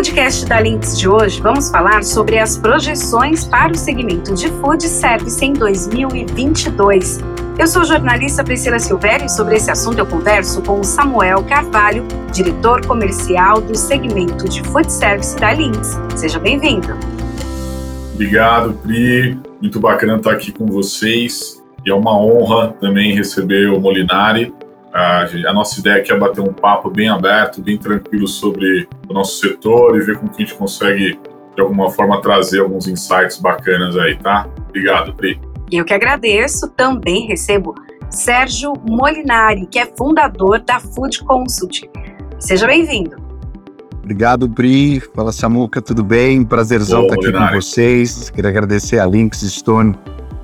podcast da Links de hoje, vamos falar sobre as projeções para o segmento de food service em 2022. Eu sou jornalista Priscila Silvério e sobre esse assunto eu converso com o Samuel Carvalho, diretor comercial do segmento de food service da Links. Seja bem-vindo. Obrigado, Pri. Muito bacana estar aqui com vocês. E é uma honra também receber o Molinari, a, a, nossa ideia aqui é bater um papo bem aberto, bem tranquilo sobre o nosso setor e ver como que a gente consegue, de alguma forma, trazer alguns insights bacanas aí, tá? Obrigado, Pri. Eu que agradeço. Também recebo Sérgio Molinari, que é fundador da Food Consult. Seja bem-vindo. Obrigado, Pri. Fala, Samuca, tudo bem? Prazerzão estar aqui com vocês. Queria agradecer a Links Stone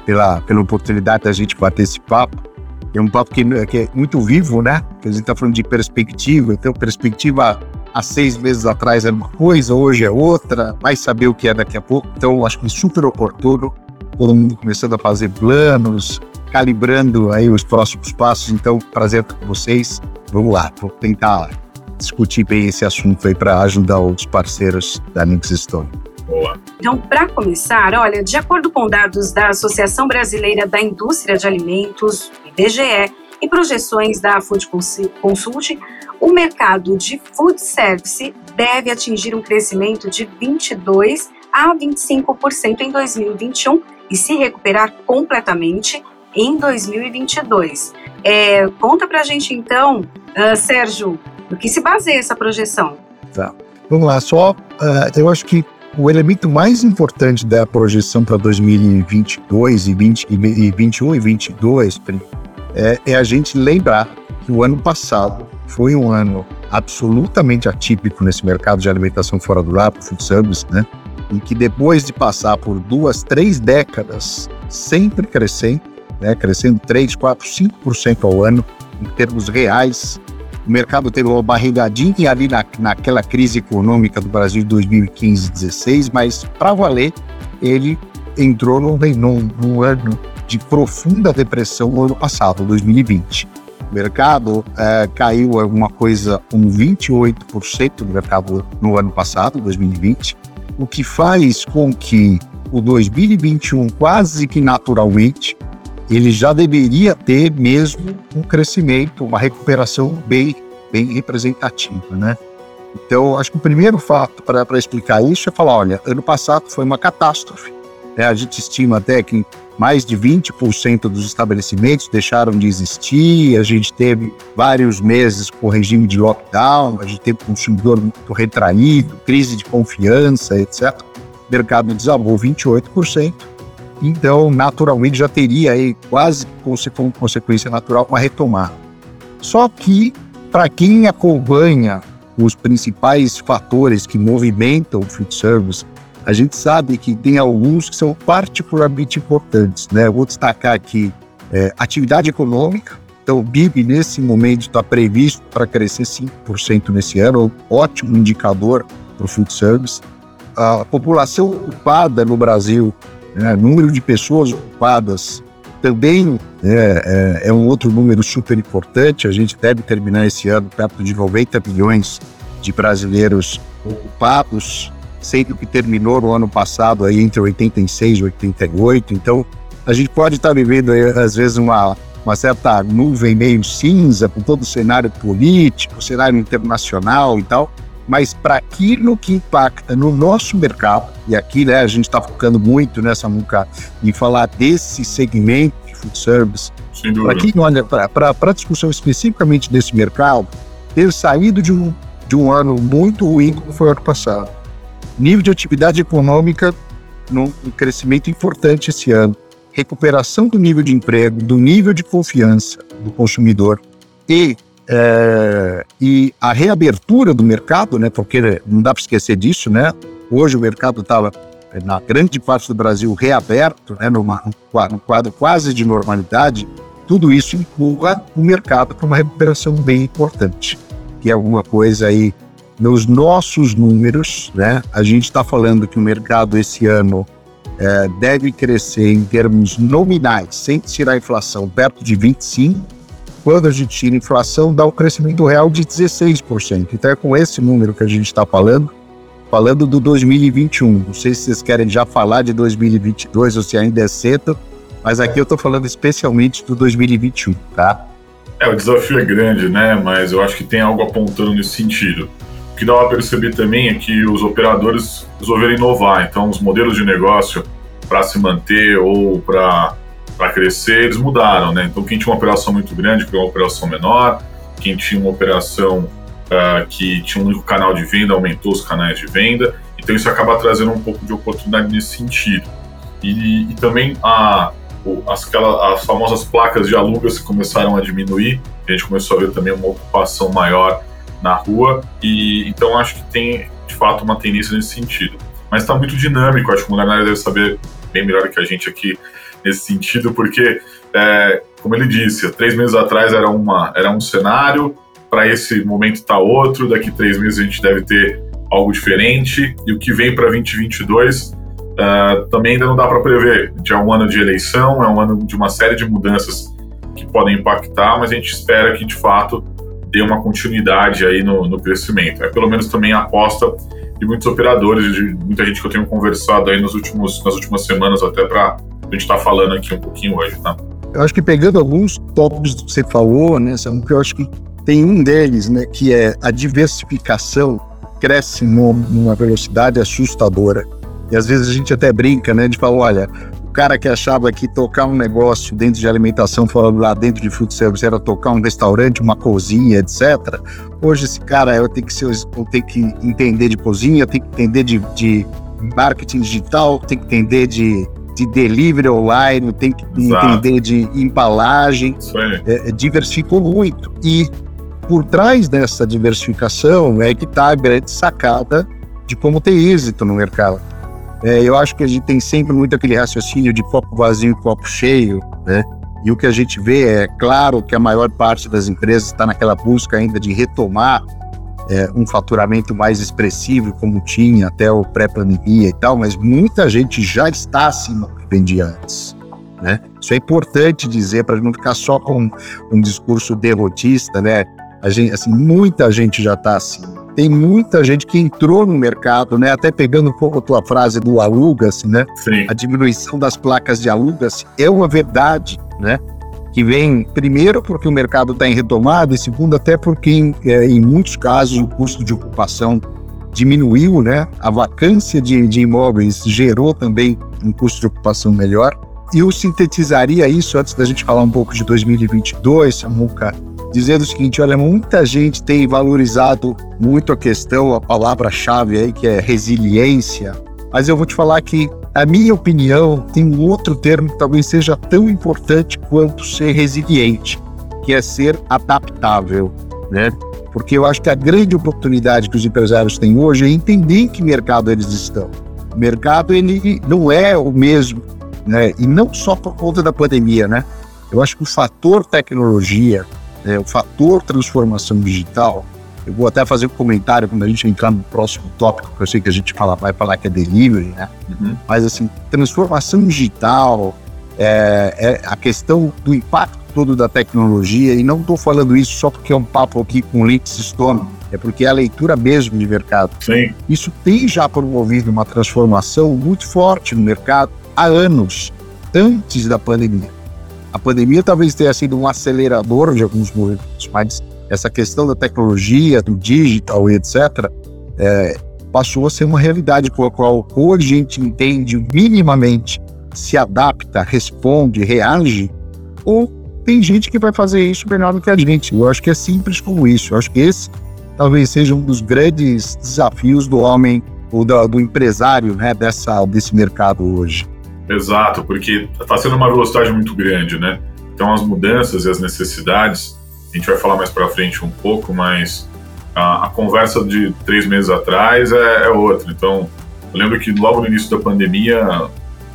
pela, pela oportunidade da gente bater esse papo. É um papo que, que é muito vivo, né? Que a gente está falando de perspectiva, então perspectiva há seis meses atrás era uma coisa, hoje é outra, vai saber o que é daqui a pouco. Então, acho que é super oportuno, todo mundo começando a fazer planos, calibrando aí os próximos passos. Então, prazer estar com vocês. Vamos lá, vou tentar discutir bem esse assunto aí para ajudar os parceiros da Nix Stone. Boa. Então, para começar, olha, de acordo com dados da Associação Brasileira da Indústria de Alimentos, IBGE, e projeções da Food Consult, o mercado de food service deve atingir um crescimento de 22 a 25% em 2021 e se recuperar completamente em 2022. É, conta para a gente então, uh, Sérgio, do que se baseia essa projeção? Tá. Vamos lá, só uh, eu acho que o elemento mais importante da projeção para 2022 e, 20, e 21 e 22 é, é a gente lembrar que o ano passado foi um ano absolutamente atípico nesse mercado de alimentação fora do lar, food service, né? Em que depois de passar por duas, três décadas sempre crescendo, né? Crescendo 3, 4, 5% ao ano em termos reais, o mercado teve uma barrigadinha ali na, naquela crise econômica do Brasil de 2015 16, mas para valer, ele entrou num, num, num ano de profunda depressão no ano passado, 2020. O mercado é, caiu alguma coisa, um 28% do mercado no ano passado, 2020, o que faz com que o 2021 quase que naturalmente ele já deveria ter mesmo um crescimento, uma recuperação bem, bem representativa, né? Então, acho que o primeiro fato para explicar isso é falar, olha, ano passado foi uma catástrofe. Né? A gente estima até que mais de 20% dos estabelecimentos deixaram de existir, a gente teve vários meses com regime de lockdown, a gente teve consumidor muito retraído, crise de confiança, etc. O mercado desabou 28%. Então, naturalmente, já teria aí quase como consequência natural uma retomada. Só que, para quem acompanha os principais fatores que movimentam o food service, a gente sabe que tem alguns que são particularmente importantes. Né? vou destacar aqui é, atividade econômica. Então, o PIB, nesse momento, está previsto para crescer 5% nesse ano, ótimo indicador para o food service. A população ocupada no Brasil né? Número de pessoas ocupadas também é, é, é, um outro número super importante. A gente deve terminar esse ano perto de 90 milhões de brasileiros ocupados, sendo que terminou no ano passado aí entre 86 e 88. Então, a gente pode estar vivendo aí, às vezes uma, uma certa nuvem meio cinza com todo o cenário político, cenário internacional e tal mas para aquilo que impacta no nosso mercado, e aqui né, a gente está focando muito nessa muca em falar desse segmento de food service, para quem olha para a discussão especificamente desse mercado, ter saído de um, de um ano muito ruim como foi o ano passado. Nível de atividade econômica num crescimento importante esse ano. Recuperação do nível de emprego, do nível de confiança do consumidor e é, e a reabertura do mercado, né, porque não dá para esquecer disso, né? Hoje o mercado estava, é, na grande parte do Brasil, reaberto, né, numa, num quadro quase de normalidade. Tudo isso empurra o mercado para uma recuperação bem importante, que é alguma coisa aí nos nossos números, né? A gente está falando que o mercado esse ano é, deve crescer em termos nominais, sem tirar a inflação, perto de 25 quando a gente tira inflação, dá um crescimento real de 16%. Então é com esse número que a gente está falando falando do 2021. Não sei se vocês querem já falar de 2022 ou se ainda é cedo, mas aqui eu estou falando especialmente do 2021, tá? É, o desafio é grande, né? Mas eu acho que tem algo apontando nesse sentido. Que dá para perceber também é que os operadores resolveram inovar. Então, os modelos de negócio para se manter ou para crescer, eles mudaram, né? Então, quem tinha uma operação muito grande criou uma operação menor, quem tinha uma operação uh, que tinha um único canal de venda aumentou os canais de venda. Então, isso acaba trazendo um pouco de oportunidade nesse sentido. E, e também a, as, aquela, as famosas placas de alugas começaram a diminuir, a gente começou a ver também uma ocupação maior na rua, e então acho que tem de fato uma tendência nesse sentido. Mas está muito dinâmico, acho que o Leonardo deve saber bem melhor que a gente aqui nesse sentido, porque, é, como ele disse, três meses atrás era, uma, era um cenário, para esse momento está outro, daqui três meses a gente deve ter algo diferente, e o que vem para 2022 uh, também ainda não dá para prever. Já é um ano de eleição, é um ano de uma série de mudanças que podem impactar, mas a gente espera que de fato dê uma continuidade aí no, no crescimento. É pelo menos também a aposta de muitos operadores, de muita gente que eu tenho conversado aí nos últimos, nas últimas semanas, até para a gente estar tá falando aqui um pouquinho hoje, tá? Eu acho que pegando alguns tópicos que você falou, né, Samu, que eu acho que tem um deles, né, que é a diversificação cresce numa velocidade assustadora. E às vezes a gente até brinca, né, de falar, olha, cara que achava que tocar um negócio dentro de alimentação, falando lá dentro de food service, era tocar um restaurante, uma cozinha, etc. Hoje esse cara eu tenho que ser, eu tenho que entender de cozinha, tem que entender de, de marketing digital, tem que entender de de delivery online, tem que Exato. entender de embalagem, é, diversificou muito. E por trás dessa diversificação é que está a grande sacada de como ter êxito no mercado. É, eu acho que a gente tem sempre muito aquele raciocínio de copo vazio e copo cheio, né? E o que a gente vê é claro que a maior parte das empresas está naquela busca ainda de retomar é, um faturamento mais expressivo, como tinha até o pré-pandemia e tal, mas muita gente já está acima do que vendia antes. Né? Isso é importante dizer para não ficar só com um discurso derrotista, né? A gente, assim, muita gente já está acima tem muita gente que entrou no mercado, né? Até pegando um pouco a tua frase do aluga-se, né? Sim. A diminuição das placas de aluga-se é uma verdade, né? Que vem, primeiro, porque o mercado está em retomada, e segundo, até porque, em, é, em, muitos casos, o custo de ocupação diminuiu, né? A vacância de, de imóveis gerou também um custo de ocupação melhor. E eu sintetizaria isso antes da gente falar um pouco de 2022, Samuca, dizendo o seguinte: olha, muita gente tem valorizado muito a questão, a palavra-chave aí, que é resiliência. Mas eu vou te falar que, a minha opinião, tem um outro termo que talvez seja tão importante quanto ser resiliente, que é ser adaptável, né? Porque eu acho que a grande oportunidade que os empresários têm hoje é entender em que mercado eles estão. O mercado ele não é o mesmo, né? E não só por conta da pandemia, né? Eu acho que o fator tecnologia, é, o fator transformação digital, eu vou até fazer um comentário quando a gente entrar no próximo tópico, que eu sei que a gente fala, vai falar que é delivery, né? Uhum. Mas assim, transformação digital, é, é, a questão do impacto todo da tecnologia, e não estou falando isso só porque é um papo aqui com o Links Stone, é porque é a leitura mesmo de mercado. Sim. Isso tem já promovido uma transformação muito forte no mercado há anos, antes da pandemia. A pandemia talvez tenha sido um acelerador de alguns movimentos, mas essa questão da tecnologia, do digital e etc., é, passou a ser uma realidade com a qual ou a gente entende minimamente, se adapta, responde, reage, ou tem gente que vai fazer isso melhor do que a gente. Eu acho que é simples como isso. Eu acho que esse talvez seja um dos grandes desafios do homem ou do, do empresário né, dessa, desse mercado hoje. Exato, porque está sendo uma velocidade muito grande, né? Então as mudanças e as necessidades, a gente vai falar mais para frente um pouco, mas a, a, conversa de três meses atrás é, é, outra. Então eu lembro que logo no início da pandemia,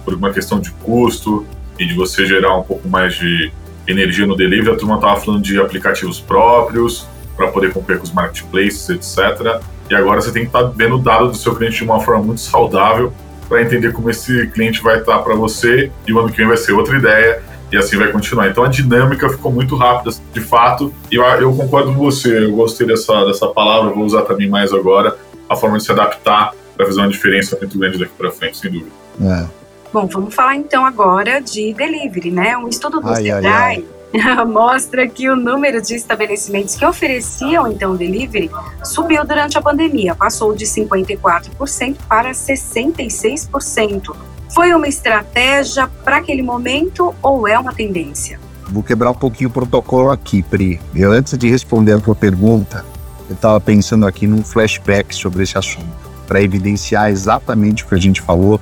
por uma questão de custo e de você gerar um pouco mais de energia no delivery, a turma estava falando de aplicativos próprios para poder concorrer com os marketplaces, etc. E agora você tem que estar tá vendo o dado do seu cliente de uma forma muito saudável para entender como esse cliente vai estar para você e o ano que vem vai ser outra ideia e assim vai continuar. Então a dinâmica ficou muito rápida, de fato, e eu, eu concordo com você, eu gostei dessa, dessa palavra, vou usar também mais agora, a forma de se adaptar vai fazer uma diferença muito grande daqui para frente, sem dúvida. É. Bom, vamos falar então agora de delivery, né? Um estudo do ai, Sebrae ai, ai. mostra que o número de estabelecimentos que ofereciam então delivery subiu durante a pandemia, passou de 54% para 66%. Foi uma estratégia para aquele momento ou é uma tendência? Vou quebrar um pouquinho o protocolo aqui, Pri. Eu, antes de responder a tua pergunta, eu estava pensando aqui num flashback sobre esse assunto, para evidenciar exatamente o que a gente falou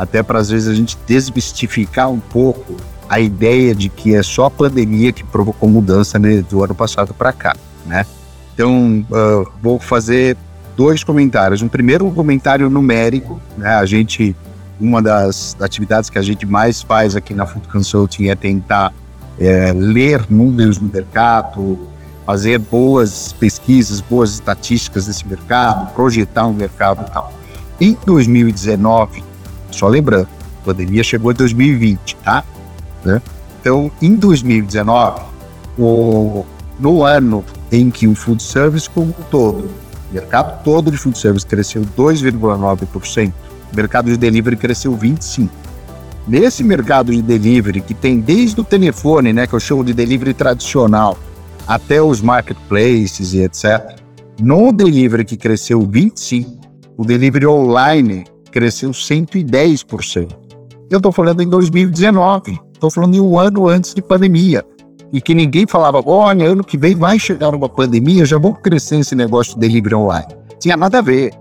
até para às vezes a gente desmistificar um pouco a ideia de que é só a pandemia que provocou mudança né, do ano passado para cá, né? Então, uh, vou fazer dois comentários. Um primeiro, um comentário numérico, né? A gente, uma das atividades que a gente mais faz aqui na Food Consulting é tentar é, ler números no mercado, fazer boas pesquisas, boas estatísticas desse mercado, projetar um mercado e tal. Em 2019, só lembrando, a pandemia chegou em 2020, tá? Né? Então, em 2019, o, no ano em que o food service como um todo, o mercado todo de food service cresceu 2,9%, o mercado de delivery cresceu 25%. Nesse mercado de delivery, que tem desde o telefone, né, que eu chamo de delivery tradicional, até os marketplaces e etc., no delivery que cresceu 25%, o delivery online cresceu 110%. Eu estou falando em 2019, estou falando em um ano antes de pandemia. E que ninguém falava, olha, ano que vem vai chegar uma pandemia, já vou crescer esse negócio de delivery online. Tinha nada a ver.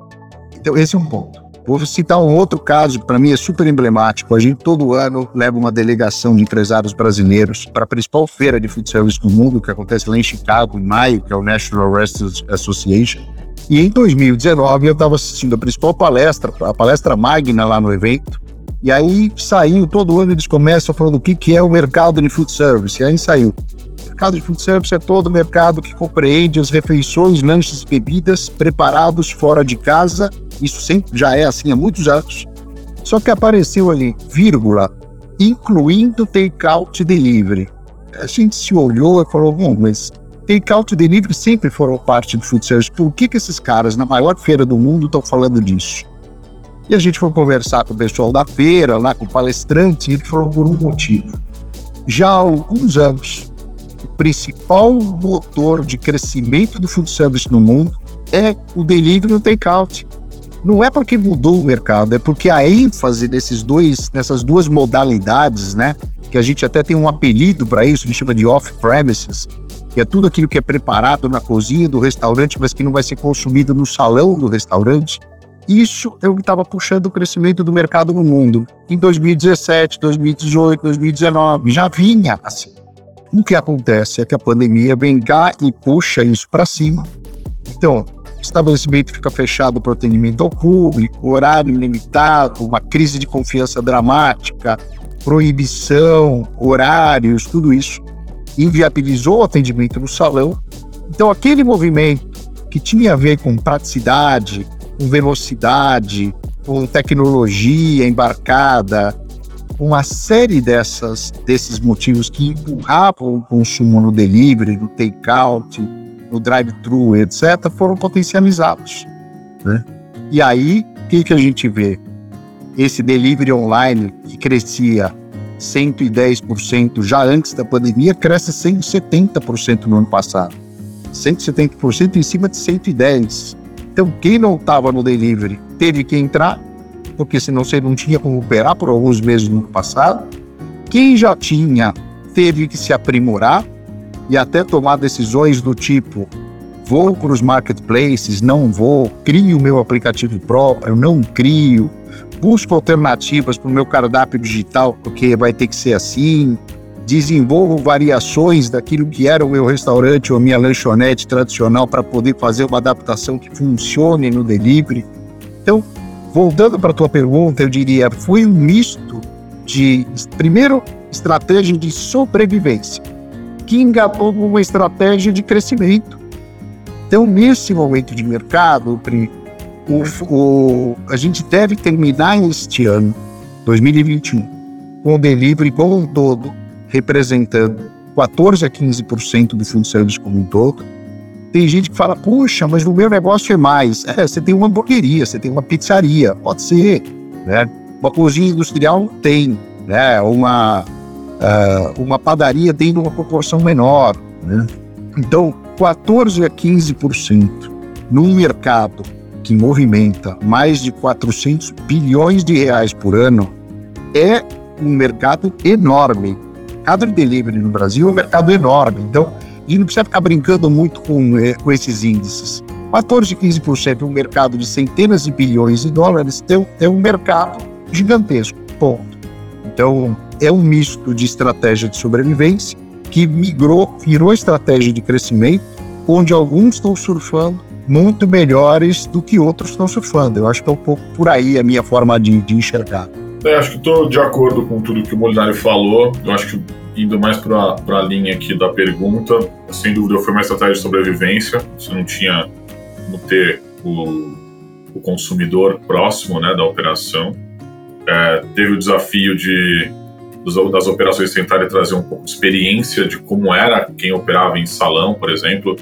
Então, esse é um ponto. Vou citar um outro caso para mim é super emblemático. A gente todo ano leva uma delegação de empresários brasileiros para a principal feira de food service do mundo, que acontece lá em Chicago, em maio, que é o National Restaurant Association. E em 2019 eu estava assistindo a principal palestra, a palestra magna lá no evento. E aí saiu, todo ano eles começam falando o que, que é o mercado de food service. E aí saiu. O mercado de food service é todo mercado que compreende as refeições, lanches e bebidas preparados fora de casa. Isso sempre já é assim há muitos anos. Só que apareceu ali, vírgula, incluindo take-out delivery. A gente se olhou e falou, bom, mas Takeout e delivery sempre foram parte do food service. Por que, que esses caras, na maior feira do mundo, estão falando disso? E a gente foi conversar com o pessoal da feira, lá com o palestrante, e ele falou por um motivo. Já há alguns anos, o principal motor de crescimento do food service no mundo é o delivery e o takeout. Não é porque mudou o mercado, é porque a ênfase desses dois, nessas duas modalidades, né? Que a gente até tem um apelido para isso, gente chama de off-premises, que é tudo aquilo que é preparado na cozinha do restaurante, mas que não vai ser consumido no salão do restaurante. Isso é que estava puxando o crescimento do mercado no mundo. Em 2017, 2018, 2019, já vinha assim. O que acontece é que a pandemia vem cá e puxa isso para cima. Então, estabelecimento fica fechado para atendimento ao público, horário limitado, uma crise de confiança dramática, proibição, horários, tudo isso inviabilizou o atendimento no salão. Então, aquele movimento que tinha a ver com praticidade, com velocidade, com tecnologia embarcada, uma série dessas, desses motivos que empurravam o consumo no delivery, no take-out, no drive-thru, etc., foram potencializados. Né? E aí, o que, que a gente vê? Esse delivery online que crescia 110% já antes da pandemia, cresce 170% no ano passado. 170% em cima de 110%. Então, quem não estava no delivery teve que entrar, porque senão você não tinha como operar por alguns meses no passado. Quem já tinha teve que se aprimorar e até tomar decisões do tipo: vou para os marketplaces, não vou, crio o meu aplicativo próprio, não crio, busco alternativas para o meu cardápio digital, porque vai ter que ser assim, desenvolvo variações daquilo que era o meu restaurante ou minha lanchonete tradicional para poder fazer uma adaptação que funcione no delivery. Então, voltando para a tua pergunta, eu diria, foi um misto de, primeiro, estratégia de sobrevivência, que engatou uma estratégia de crescimento. Então, nesse momento de mercado, o, o, a gente deve terminar este ano, 2021, com o delivery como um todo representando 14 a 15% do food service como um todo, Tem gente que fala, puxa, mas o meu negócio é mais. É, você tem uma hamburgueria, você tem uma pizzaria, pode ser, né? Uma cozinha industrial tem, né? Uma, uh, uma padaria tem uma proporção menor, né? Então, 14 a 15% num mercado que movimenta mais de 400 bilhões de reais por ano é um mercado enorme. Mercado de delivery no Brasil é um mercado enorme. Então, não precisa ficar brincando muito com, é, com esses índices. 14, 15% um mercado de centenas de bilhões de dólares tem, é um mercado gigantesco. Ponto. Então, é um misto de estratégia de sobrevivência que migrou, virou estratégia de crescimento, onde alguns estão surfando muito melhores do que outros estão surfando. Eu acho que é um pouco por aí a minha forma de, de enxergar. É, acho que estou de acordo com tudo que o Molinari falou. Eu acho que indo mais para a linha aqui da pergunta, sem dúvida foi uma estratégia de sobrevivência. Você não tinha como ter o, o consumidor próximo né, da operação. É, teve o desafio de das operações tentarem trazer um pouco de experiência de como era quem operava em salão, por exemplo,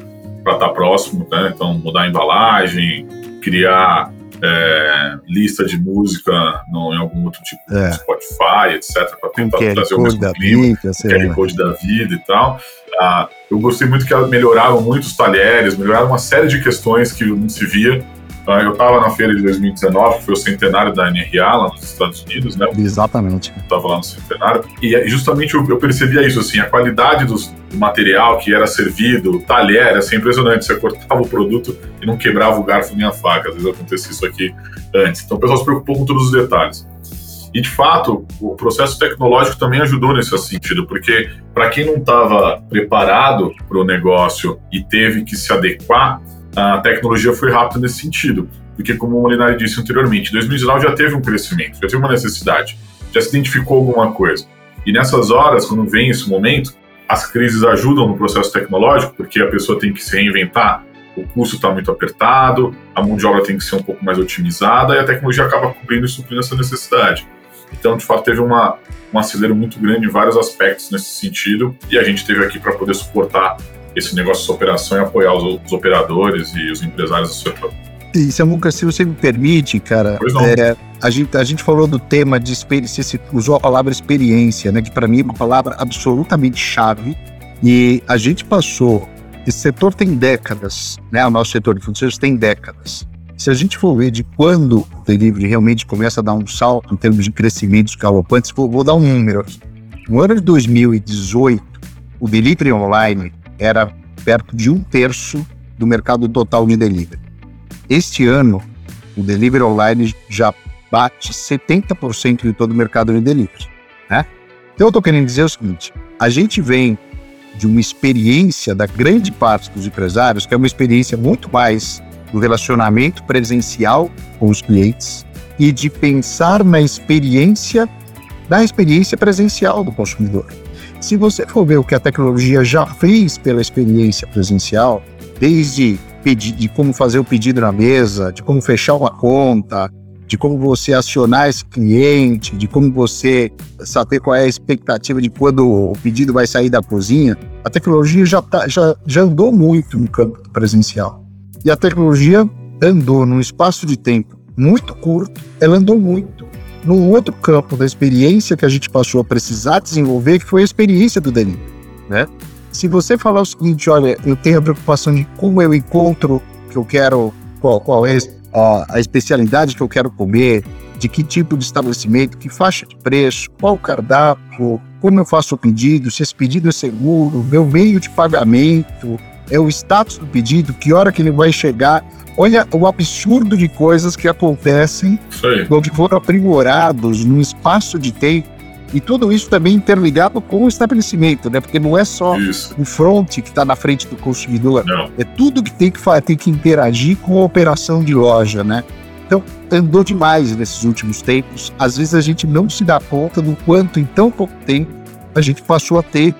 para estar tá próximo, né? Então, mudar a embalagem, criar é, lista de música no, em algum outro tipo é. de Spotify, etc., para tentar um trazer o mesmo da clima, QR Code da vida e tal. Ah, eu gostei muito que melhoraram muito os talheres, melhoraram uma série de questões que não se via Tá? Eu estava na feira de 2019, que foi o centenário da NRA lá nos Estados Unidos, né? Exatamente. Estava lá no centenário. E justamente eu, eu percebia isso, assim, a qualidade dos, do material que era servido, o talher, assim, impressionante. Você cortava o produto e não quebrava o garfo nem a faca. Às vezes acontecia isso aqui antes. Então o pessoal se preocupou com todos os detalhes. E, de fato, o processo tecnológico também ajudou nesse sentido, porque para quem não estava preparado para o negócio e teve que se adequar, a tecnologia foi rápida nesse sentido. Porque, como o Molinari disse anteriormente, 2019 já teve um crescimento, já teve uma necessidade, já se identificou alguma coisa. E nessas horas, quando vem esse momento, as crises ajudam no processo tecnológico, porque a pessoa tem que se reinventar, o custo está muito apertado, a mão de obra tem que ser um pouco mais otimizada e a tecnologia acaba cobrindo e suprindo essa necessidade. Então, de fato, teve uma, um acelero muito grande em vários aspectos nesse sentido e a gente teve aqui para poder suportar esse negócio de operação e apoiar os, os operadores e os empresários do setor. E Samuca, se você me permite, cara, é, a, gente, a gente falou do tema de experiência, você usou a palavra experiência, né, que para mim é uma palavra absolutamente chave, e a gente passou, esse setor tem décadas, né, o nosso setor de fundos tem décadas. Se a gente for ver de quando o delivery realmente começa a dar um salto em termos de crescimento galopantes, vou, vou dar um número aqui. No ano de 2018, o delivery online era perto de um terço do mercado total de delivery. Este ano, o delivery online já bate 70% de todo o mercado de delivery. Né? Então, eu estou querendo dizer o seguinte: a gente vem de uma experiência da grande parte dos empresários, que é uma experiência muito mais do relacionamento presencial com os clientes e de pensar na experiência da experiência presencial do consumidor. Se você for ver o que a tecnologia já fez pela experiência presencial, desde de como fazer o pedido na mesa, de como fechar uma conta, de como você acionar esse cliente, de como você saber qual é a expectativa de quando o pedido vai sair da cozinha, a tecnologia já, tá, já, já andou muito no campo presencial. E a tecnologia andou num espaço de tempo muito curto, ela andou muito num outro campo da experiência que a gente passou a precisar desenvolver, que foi a experiência do delivery, né? Se você falar o seguinte, olha, eu tenho a preocupação de como eu encontro que eu quero, qual, qual é a, a especialidade que eu quero comer, de que tipo de estabelecimento, que faixa de preço, qual o cardápio, como eu faço o pedido, se esse pedido é seguro, meu meio de pagamento, é o status do pedido, que hora que ele vai chegar. Olha o absurdo de coisas que acontecem ou que foram aprimorados num espaço de tempo. E tudo isso também interligado com o estabelecimento, né? Porque não é só isso. o front que está na frente do consumidor, não. é tudo que tem que, tem que interagir com a operação de loja, né? Então, andou demais nesses últimos tempos. Às vezes a gente não se dá conta do quanto em tão pouco tempo a gente passou a ter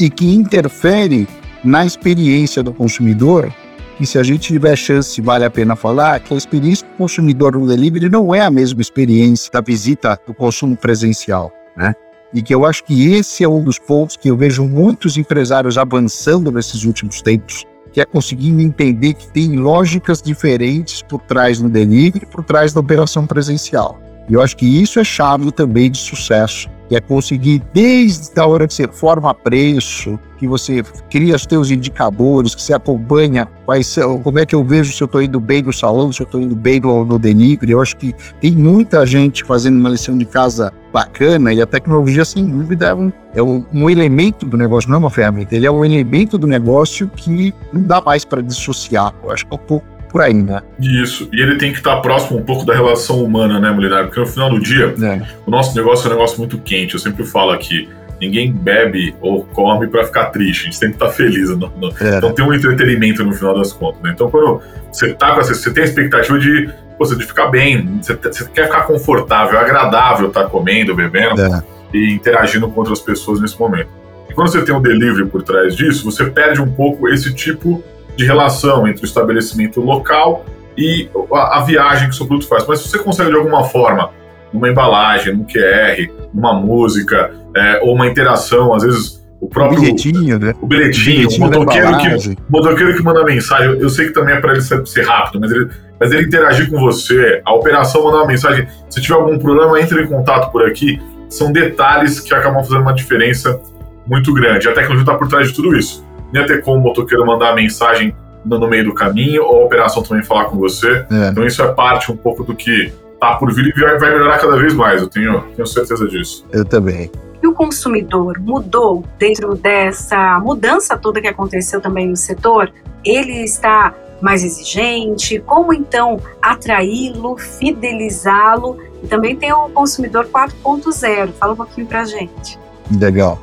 e que interfere na experiência do consumidor que se a gente tiver chance, vale a pena falar que a experiência do consumidor no delivery não é a mesma experiência da visita do consumo presencial, né? E que eu acho que esse é um dos pontos que eu vejo muitos empresários avançando nesses últimos tempos, que é conseguindo entender que tem lógicas diferentes por trás do delivery por trás da operação presencial. E eu acho que isso é chave também de sucesso é conseguir, desde a hora que você forma preço, que você cria os seus indicadores, que você acompanha quais são, como é que eu vejo se eu estou indo bem no salão, se eu estou indo bem no, no delivery. Eu acho que tem muita gente fazendo uma lição de casa bacana e a tecnologia, sem dúvida, é um, é um, um elemento do negócio, não é uma ferramenta, ele é um elemento do negócio que não dá mais para dissociar. Eu acho que é um pouco por aí, né? Isso. E ele tem que estar próximo um pouco da relação humana, né, Molinari? Porque no final do dia, é. o nosso negócio é um negócio muito quente. Eu sempre falo aqui. Ninguém bebe ou come para ficar triste, a gente sempre tá feliz. No, no, é. Então tem um entretenimento no final das contas. Né? Então, quando você tá com essa, você tem a expectativa de, você, de ficar bem, você, você, quer ficar confortável, agradável estar tá comendo, bebendo é. e interagindo com outras pessoas nesse momento. E quando você tem um delivery por trás disso, você perde um pouco esse tipo de relação entre o estabelecimento local e a, a viagem que o seu produto faz. Mas se você consegue de alguma forma, numa embalagem, num QR, numa música, é, ou uma interação, às vezes o próprio. O bilhetinho, né? O bilhetinho, o, motoqueiro que, motoqueiro que manda mensagem. Eu, eu sei que também é para ele ser, ser, rápido, mas ele, mas ele interagir com você, a operação mandar uma mensagem. Se tiver algum problema, entre em contato por aqui. São detalhes que acabam fazendo uma diferença muito grande. A tecnologia está por trás de tudo isso ia ter como o motoqueiro mandar mensagem no, no, meio do caminho, ou a operação também falar com você. É. Então isso é parte um pouco do que tá por vir e vai, vai melhorar cada vez mais, eu tenho, tenho certeza disso. Eu também. E o consumidor mudou dentro dessa mudança toda que aconteceu também no setor? Ele está mais exigente? Como então atraí-lo, fidelizá-lo? E também tem o consumidor 4.0. Fala um pouquinho pra gente. Legal.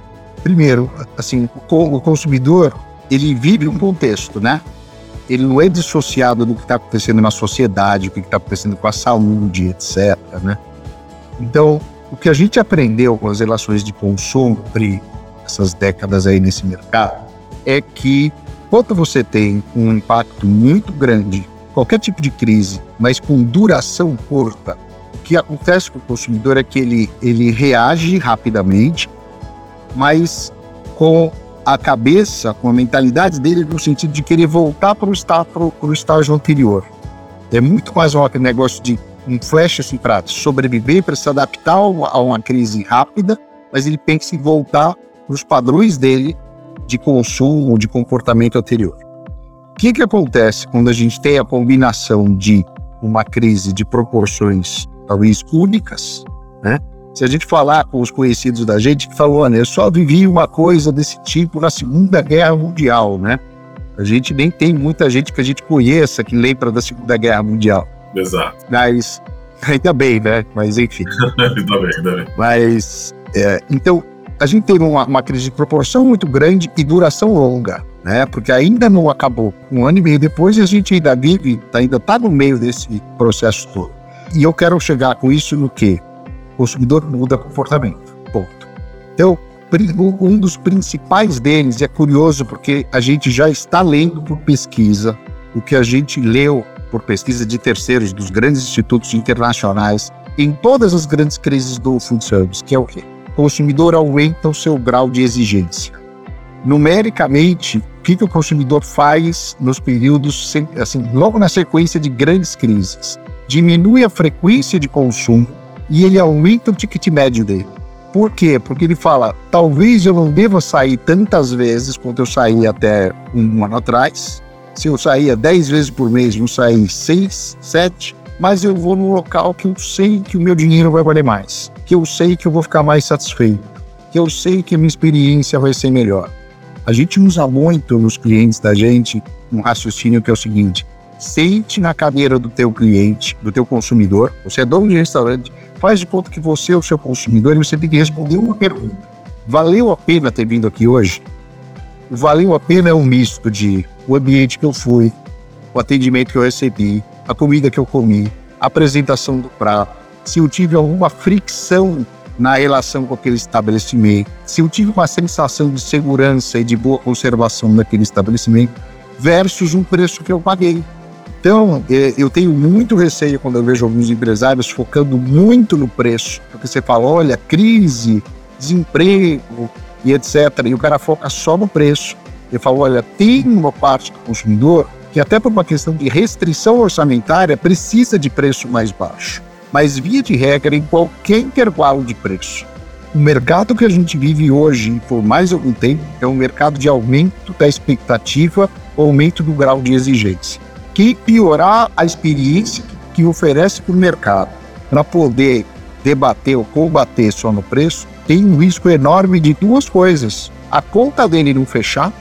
Primeiro, assim, o consumidor, ele vive um contexto, né? Ele não é dissociado do que está acontecendo na sociedade, o que está acontecendo com a saúde, etc, né? Então, o que a gente aprendeu com as relações de consumo entre essas décadas aí nesse mercado é que quando você tem um impacto muito grande, qualquer tipo de crise, mas com duração curta, o que acontece com o consumidor é que ele, ele reage rapidamente, mas com a cabeça, com a mentalidade dele no sentido de querer voltar para o estágio, estágio anterior. É muito mais um negócio de um flash assim para sobreviver, para se adaptar a uma crise rápida, mas ele pensa em voltar para os padrões dele de consumo, de comportamento anterior. O que, que acontece quando a gente tem a combinação de uma crise de proporções talvez únicas, né? Se a gente falar com os conhecidos da gente, que falou, olha, eu só vivi uma coisa desse tipo na Segunda Guerra Mundial, né? A gente nem tem muita gente que a gente conheça que lembra da Segunda Guerra Mundial. Exato. Mas, ainda bem, né? Mas enfim. ainda bem, ainda bem. Mas, é, então, a gente teve uma, uma crise de proporção muito grande e duração longa, né? Porque ainda não acabou. Um ano e meio depois e a gente ainda vive, ainda está no meio desse processo todo. E eu quero chegar com isso no quê? Consumidor muda comportamento. Ponto. Então, um dos principais deles é curioso porque a gente já está lendo por pesquisa o que a gente leu por pesquisa de terceiros dos grandes institutos internacionais em todas as grandes crises do food service, que é o quê? O consumidor aumenta o seu grau de exigência. Numericamente, o que, que o consumidor faz nos períodos, assim, logo na sequência de grandes crises? Diminui a frequência de consumo, e ele aumenta o ticket médio dele. Por quê? Porque ele fala: talvez eu não deva sair tantas vezes quanto eu saí até um ano atrás. Se eu saía 10 vezes por mês, não sair 6, 7, mas eu vou no local que eu sei que o meu dinheiro vai valer mais, que eu sei que eu vou ficar mais satisfeito, que eu sei que a minha experiência vai ser melhor. A gente usa muito nos clientes da gente um raciocínio que é o seguinte: sente na cadeira do teu cliente, do teu consumidor, você é dono de restaurante, faz de conta que você é o seu consumidor e você tem que responder uma pergunta. Valeu a pena ter vindo aqui hoje? Valeu a pena é um misto de o ambiente que eu fui, o atendimento que eu recebi, a comida que eu comi, a apresentação do prato, se eu tive alguma fricção na relação com aquele estabelecimento, se eu tive uma sensação de segurança e de boa conservação naquele estabelecimento, versus um preço que eu paguei. Então, é, eu tenho muito receio quando eu vejo alguns empresários focando muito no preço, porque você fala, olha, crise, desemprego e etc. E o cara foca só no preço. Ele falou: olha, tem uma parte do consumidor que, até por uma questão de restrição orçamentária, precisa de preço mais baixo. Mas, via de regra, em qualquer intervalo de preço. O mercado que a gente vive hoje, por mais algum tempo, é um mercado de aumento da expectativa, aumento do grau de exigência. Que piorar a experiência que oferece para o mercado para poder debater ou combater só no preço, tem um risco enorme de duas coisas: a conta dele não fechar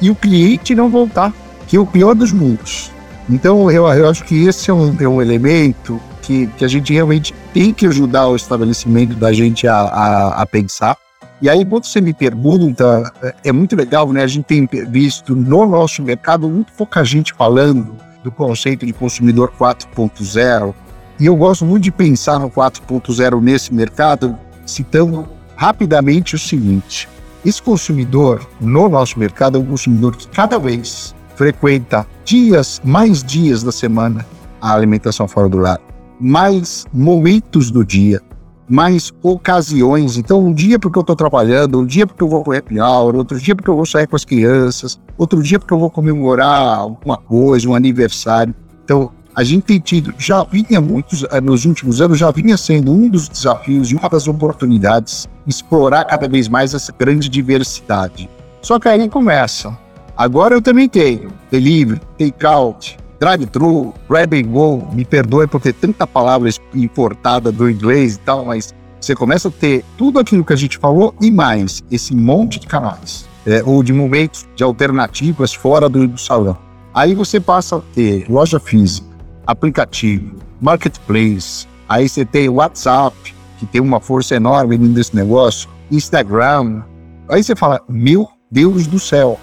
e o cliente não voltar, que é o pior dos mundos. Então, eu, eu acho que esse é um, é um elemento que, que, a gente realmente tem que ajudar o estabelecimento da gente a, a, a, pensar. E aí, quando você me pergunta, é, é muito legal, né? A gente tem visto no nosso mercado muito pouca gente falando do conceito de consumidor 4.0. E eu gosto muito de pensar no 4.0 nesse mercado, citando rapidamente o seguinte: esse consumidor no nosso mercado é um consumidor que cada vez frequenta dias, mais dias da semana a alimentação fora do lar, mais momentos do dia, mais ocasiões. Então, um dia porque eu estou trabalhando, um dia porque eu vou o happy hour, outro dia porque eu vou sair com as crianças, outro dia porque eu vou comemorar alguma coisa, um aniversário. Então, a gente tem tido, já vinha muitos, eh, nos últimos anos, já vinha sendo um dos desafios e uma das oportunidades explorar cada vez mais essa grande diversidade. Só que aí começa. Agora eu também tenho delivery, takeout, drive-thru, grab and go. Me perdoe por ter tanta palavra importada do inglês e tal, mas você começa a ter tudo aquilo que a gente falou e mais esse monte de canais, é, ou de momentos de alternativas fora do, do salão. Aí você passa a ter loja física, aplicativo, marketplace, aí você tem WhatsApp, que tem uma força enorme nesse negócio, Instagram. Aí você fala, meu Deus do céu.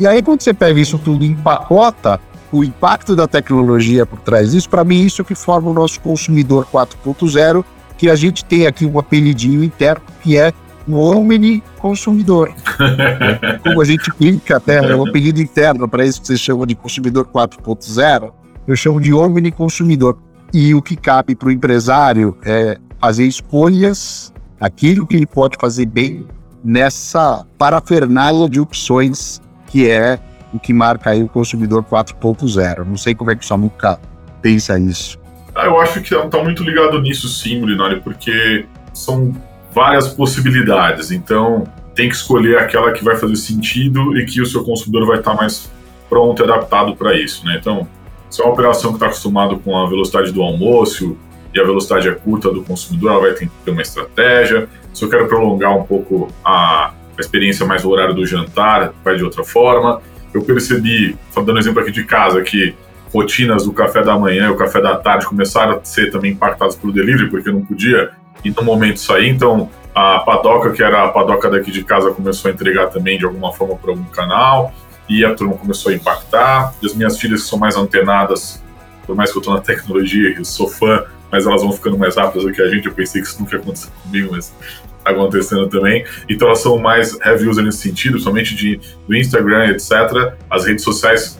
E aí quando você pega isso tudo e empacota, o impacto da tecnologia por trás disso, para mim isso é que forma o nosso consumidor 4.0, que a gente tem aqui um apelidinho interno que é o Omni Consumidor. Como a gente clica até, é um apelido interno para isso que você chama de consumidor 4.0, eu chamo de omni consumidor. E o que cabe para o empresário é fazer escolhas, aquilo que ele pode fazer bem nessa parafernália de opções que é o que marca aí o consumidor 4.0. Não sei como é que o Samuca pensa isso. Ah, eu acho que está muito ligado nisso sim, Linari, porque são várias possibilidades. Então, tem que escolher aquela que vai fazer sentido e que o seu consumidor vai estar mais pronto e adaptado para isso, né? Então, se é uma operação que está acostumado com a velocidade do almoço e a velocidade é curta do consumidor, ela vai ter que ter uma estratégia. Se eu quero prolongar um pouco a, a experiência mais do horário do jantar, vai de outra forma. Eu percebi, dando exemplo aqui de casa, que rotinas do café da manhã e o café da tarde começaram a ser também impactadas pelo delivery, porque não podia ir no momento sair. Então, a padoca, que era a padoca daqui de casa, começou a entregar também de alguma forma para algum canal e a turma começou a impactar. E as minhas filhas que são mais antenadas, por mais que eu estou na tecnologia, eu sou fã, mas elas vão ficando mais rápidas do que a gente. Eu pensei que isso nunca ia acontecer comigo, mas acontecendo também. Então elas são mais heavy user nesse sentido, somente de, do Instagram, etc. As redes sociais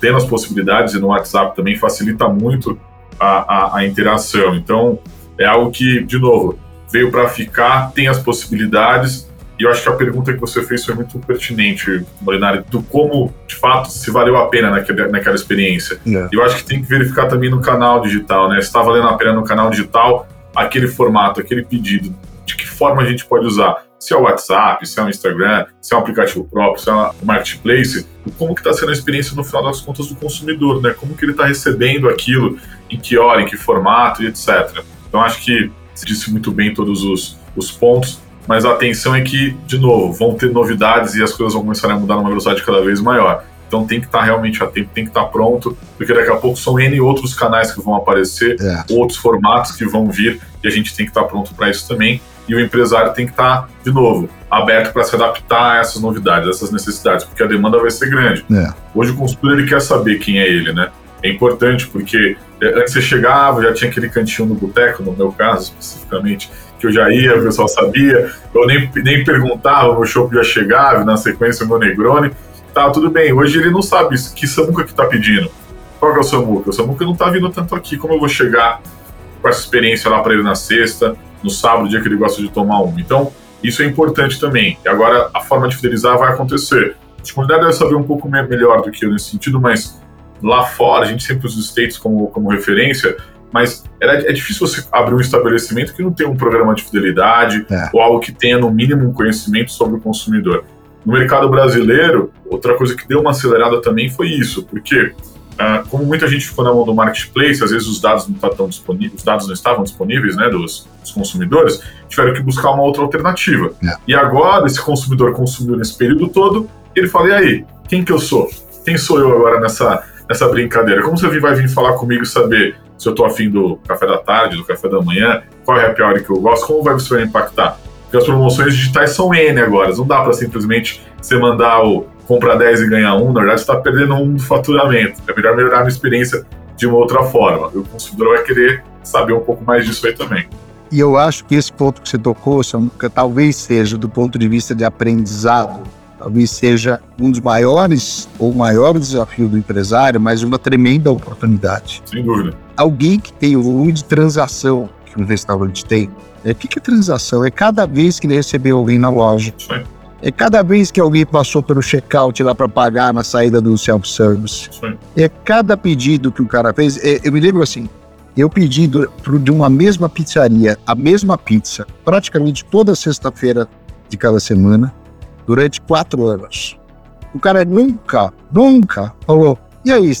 tendo as possibilidades e no WhatsApp também facilita muito a, a, a interação. Então é algo que, de novo, veio para ficar, tem as possibilidades e eu acho que a pergunta que você fez foi muito pertinente, Molinari, do como, de fato, se valeu a pena naquela, naquela experiência. Yeah. É. Eu acho que tem que verificar também no canal digital, né? Se está valendo a pena no canal digital, aquele formato, aquele pedido, forma a gente pode usar. Se é o WhatsApp, se é o Instagram, se é um aplicativo próprio, se é o Marketplace, como que está sendo a experiência no final das contas do consumidor, né? Como que ele está recebendo aquilo, em que hora, em que formato e etc. Então acho que você disse muito bem todos os, os pontos mas a atenção é que, de novo, vão ter novidades e as coisas vão começar a mudar numa velocidade cada vez maior. Então tem que estar realmente a tempo, tem que estar pronto, porque daqui a pouco são N outros canais que vão aparecer, é. outros formatos que vão vir, e a gente tem que estar pronto para isso também. E o empresário tem que estar, de novo, aberto para se adaptar a essas novidades, a essas necessidades, porque a demanda vai ser grande. É. Hoje o consultor ele quer saber quem é ele, né? É importante porque é, antes você chegava, já tinha aquele cantinho no boteco, no meu caso especificamente, que eu já ia, o pessoal sabia, eu nem, nem perguntava, o show já chegava, na sequência o meu Negroni, tá, tudo bem, hoje ele não sabe que Samuca que tá pedindo. Qual que é o Samuca? O Samuca não tá vindo tanto aqui, como eu vou chegar com essa experiência lá para ele na sexta, no sábado, dia que ele gosta de tomar um. Então, isso é importante também. E agora a forma de fidelizar vai acontecer. a comunidade deve saber um pouco melhor do que eu nesse sentido, mas lá fora, a gente sempre usa os States como, como referência, mas é, é difícil você abrir um estabelecimento que não tem um programa de fidelidade é. ou algo que tenha, no mínimo, um conhecimento sobre o consumidor. No mercado brasileiro, outra coisa que deu uma acelerada também foi isso, porque ah, como muita gente ficou na mão do marketplace, às vezes os dados não estavam disponíveis, os dados não estavam disponíveis, né, dos, dos consumidores, tiveram que buscar uma outra alternativa. É. E agora esse consumidor consumiu nesse período todo, ele fala: "E aí, quem que eu sou? Quem sou eu agora nessa nessa brincadeira? Como você vai vir falar comigo e saber se eu tô afim do café da tarde, do café da manhã, qual é a hour que eu gosto, como vai você impactar?" Porque as promoções digitais são N agora, não dá para simplesmente você mandar o compra 10 e ganha 1, na verdade você está perdendo um do faturamento. É melhor melhorar a experiência de uma outra forma. O consumidor vai querer saber um pouco mais disso aí também. E eu acho que esse ponto que você tocou, que talvez seja, do ponto de vista de aprendizado, talvez seja um dos maiores ou maior desafio do empresário, mas uma tremenda oportunidade. Sem dúvida. Alguém que tem o volume de transação que um restaurante tem, é, o que, que é transação? É cada vez que ele recebeu alguém na loja. Sim é cada vez que alguém passou pelo checkout lá para pagar na saída do self-service. É cada pedido que o cara fez. É, eu me lembro assim, eu pedi do, de uma mesma pizzaria, a mesma pizza, praticamente toda sexta-feira de cada semana, durante quatro anos. O cara nunca, nunca falou, e aí,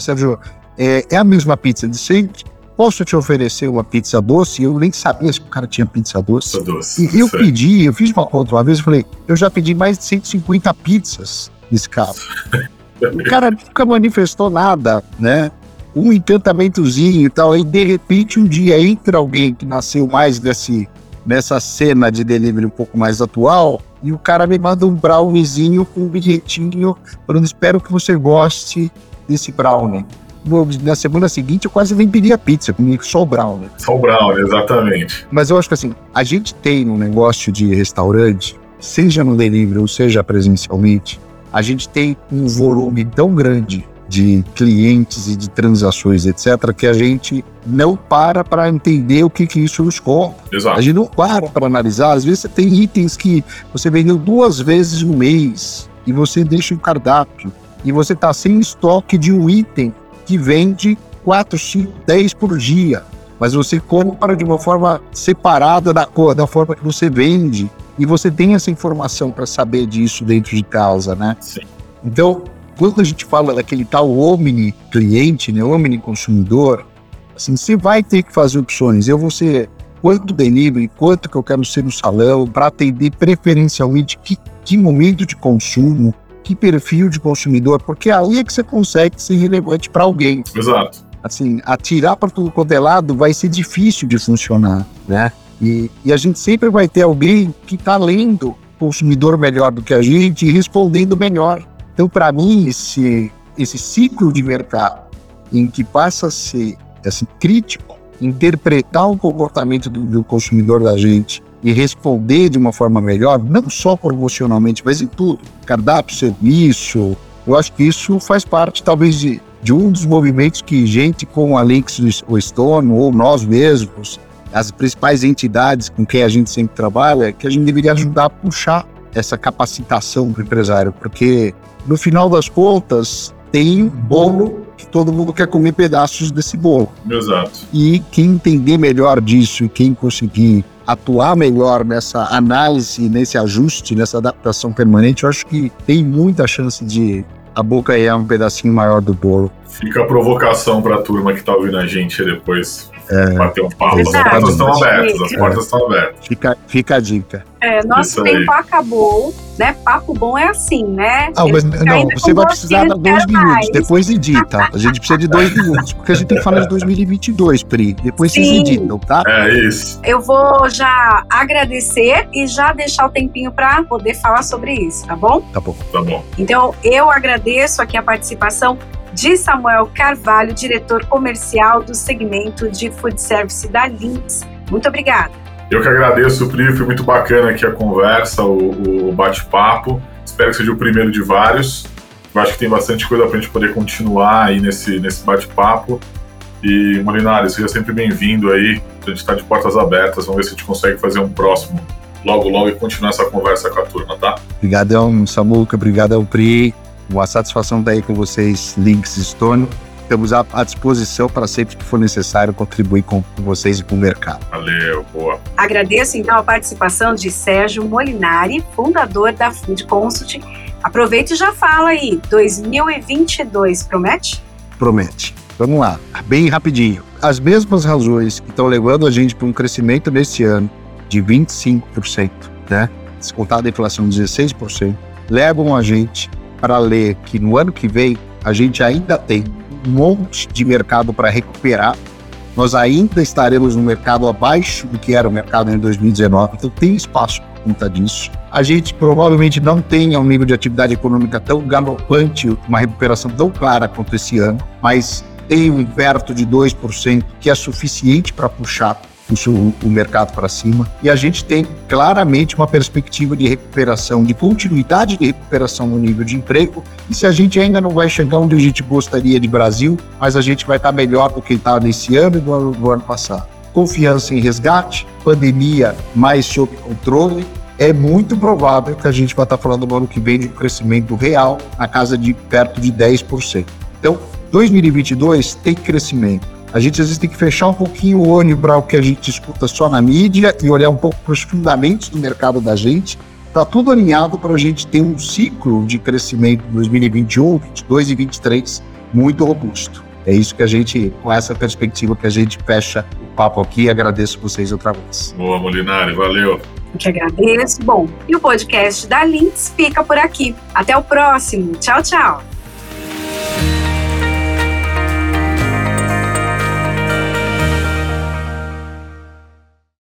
Sérgio, é, é a mesma pizza de sempre? Posso te oferecer uma pizza doce? Eu nem sabia se o cara tinha pizza doce. Doce. E eu pedi, eu fiz uma conta uma vez, eu falei, eu já pedi mais de 150 pizzas nesse carro. o cara nunca manifestou nada, né? Um encantamentozinho e tal. Aí, de repente, um dia entra alguém que nasceu mais desse, nessa cena de delivery um pouco mais atual e o cara me manda um browniezinho com um bilhetinho falando, espero que você goste desse brownie na semana seguinte eu quase nem pedia pizza, comi só o brownie. Né? Só o brownie, exatamente. Mas eu acho que assim, a gente tem no negócio de restaurante, seja no delivery ou seja presencialmente, a gente tem um volume tão grande de clientes e de transações, etc., que a gente não para para entender o que, que isso nos. Exato. A gente não para para analisar. Às vezes você tem itens que você vendeu duas vezes no mês e você deixa um cardápio e você está sem estoque de um item que vende 4, 5, 10 por dia. Mas você compra de uma forma separada da, da forma que você vende. E você tem essa informação para saber disso dentro de casa, né? Sim. Então, quando a gente fala daquele tal omni cliente, né, omni consumidor, assim, você vai ter que fazer opções. Eu vou ser quanto delivery, quanto que eu quero ser no salão, para atender preferencialmente que, que momento de consumo, que perfil de consumidor, porque aí é que você consegue ser relevante para alguém. Exato. Assim, atirar para tudo quanto é lado vai ser difícil de funcionar, né? E, e a gente sempre vai ter alguém que está lendo o consumidor melhor do que a gente e respondendo melhor. Então, para mim, esse, esse ciclo de mercado em que passa a ser assim, crítico, interpretar o comportamento do, do consumidor da gente e responder de uma forma melhor, não só promocionalmente, mas em tudo. Cardápio, serviço. Eu acho que isso faz parte, talvez, de, de um dos movimentos que gente como a Links ou Stone, ou nós mesmos, as principais entidades com quem a gente sempre trabalha, que a gente deveria ajudar a puxar essa capacitação para o empresário, porque no final das contas tem bolo que todo mundo quer comer pedaços desse bolo. Exato. E quem entender melhor disso e quem conseguir atuar melhor nessa análise, nesse ajuste, nessa adaptação permanente, eu acho que tem muita chance de a boca é um pedacinho maior do bolo. Fica a provocação para a turma que está ouvindo a gente depois é, bater um papo. As portas estão abertas, as portas estão abertas. Fica, fica a dica. É, nosso tempo acabou, né? Papo bom é assim, né? Ah, mas, não, você vai precisar de dois minutos, mais. depois edita. A gente precisa de dois minutos, porque a gente tem que falar de 2022, Pri. Depois Sim. vocês editam, tá? É isso. Eu vou já agradecer e já deixar o tempinho para poder falar sobre isso, tá bom? Tá bom. Tá bom. Então, eu agradeço aqui a participação de Samuel Carvalho, diretor comercial do segmento de food service da Lynx. Muito obrigada. Eu que agradeço, Pri, foi muito bacana aqui a conversa, o, o bate-papo. Espero que seja o primeiro de vários. Eu acho que tem bastante coisa para a gente poder continuar aí nesse, nesse bate-papo. E, Molinari, seja sempre bem-vindo aí. A gente está de portas abertas. Vamos ver se a gente consegue fazer um próximo logo, logo e continuar essa conversa com a turma, tá? Obrigadão, Samuca. Obrigadão, Pri. Uma satisfação estar aí com vocês, Links Stone. Estamos à, à disposição para sempre que for necessário contribuir com, com vocês e com o mercado. Valeu, boa. Agradeço então a participação de Sérgio Molinari, fundador da Food Consult. Aproveite e já fala aí, 2022 promete? Promete. Vamos lá, bem rapidinho. As mesmas razões que estão levando a gente para um crescimento nesse ano de 25%, né? Descontada a inflação de 16%, levam a gente para ler que no ano que vem a gente ainda tem um monte de mercado para recuperar. Nós ainda estaremos no mercado abaixo do que era o mercado em 2019, então tem espaço por conta disso. A gente provavelmente não tenha um nível de atividade econômica tão galopante, uma recuperação tão clara quanto esse ano, mas tem um perto de 2% que é suficiente para puxar o, o mercado para cima. E a gente tem claramente uma perspectiva de recuperação, de continuidade de recuperação no nível de emprego. E se a gente ainda não vai chegar onde a gente gostaria de Brasil, mas a gente vai estar melhor do que está nesse ano e do ano, do ano passado. Confiança em resgate, pandemia mais sob controle, é muito provável que a gente vai estar falando no ano que vem de um crescimento real na casa de perto de 10%. Então, 2022 tem crescimento. A gente às vezes tem que fechar um pouquinho o olho para o que a gente escuta só na mídia e olhar um pouco para os fundamentos do mercado da gente. Está tudo alinhado para a gente ter um ciclo de crescimento 2021, 2022 e 2023 muito robusto. É isso que a gente, com essa perspectiva que a gente fecha o papo aqui. Agradeço vocês outra vez. Boa, Molinari, valeu. Eu te agradeço. Bom, e o podcast da Links fica por aqui. Até o próximo. Tchau, tchau.